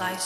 My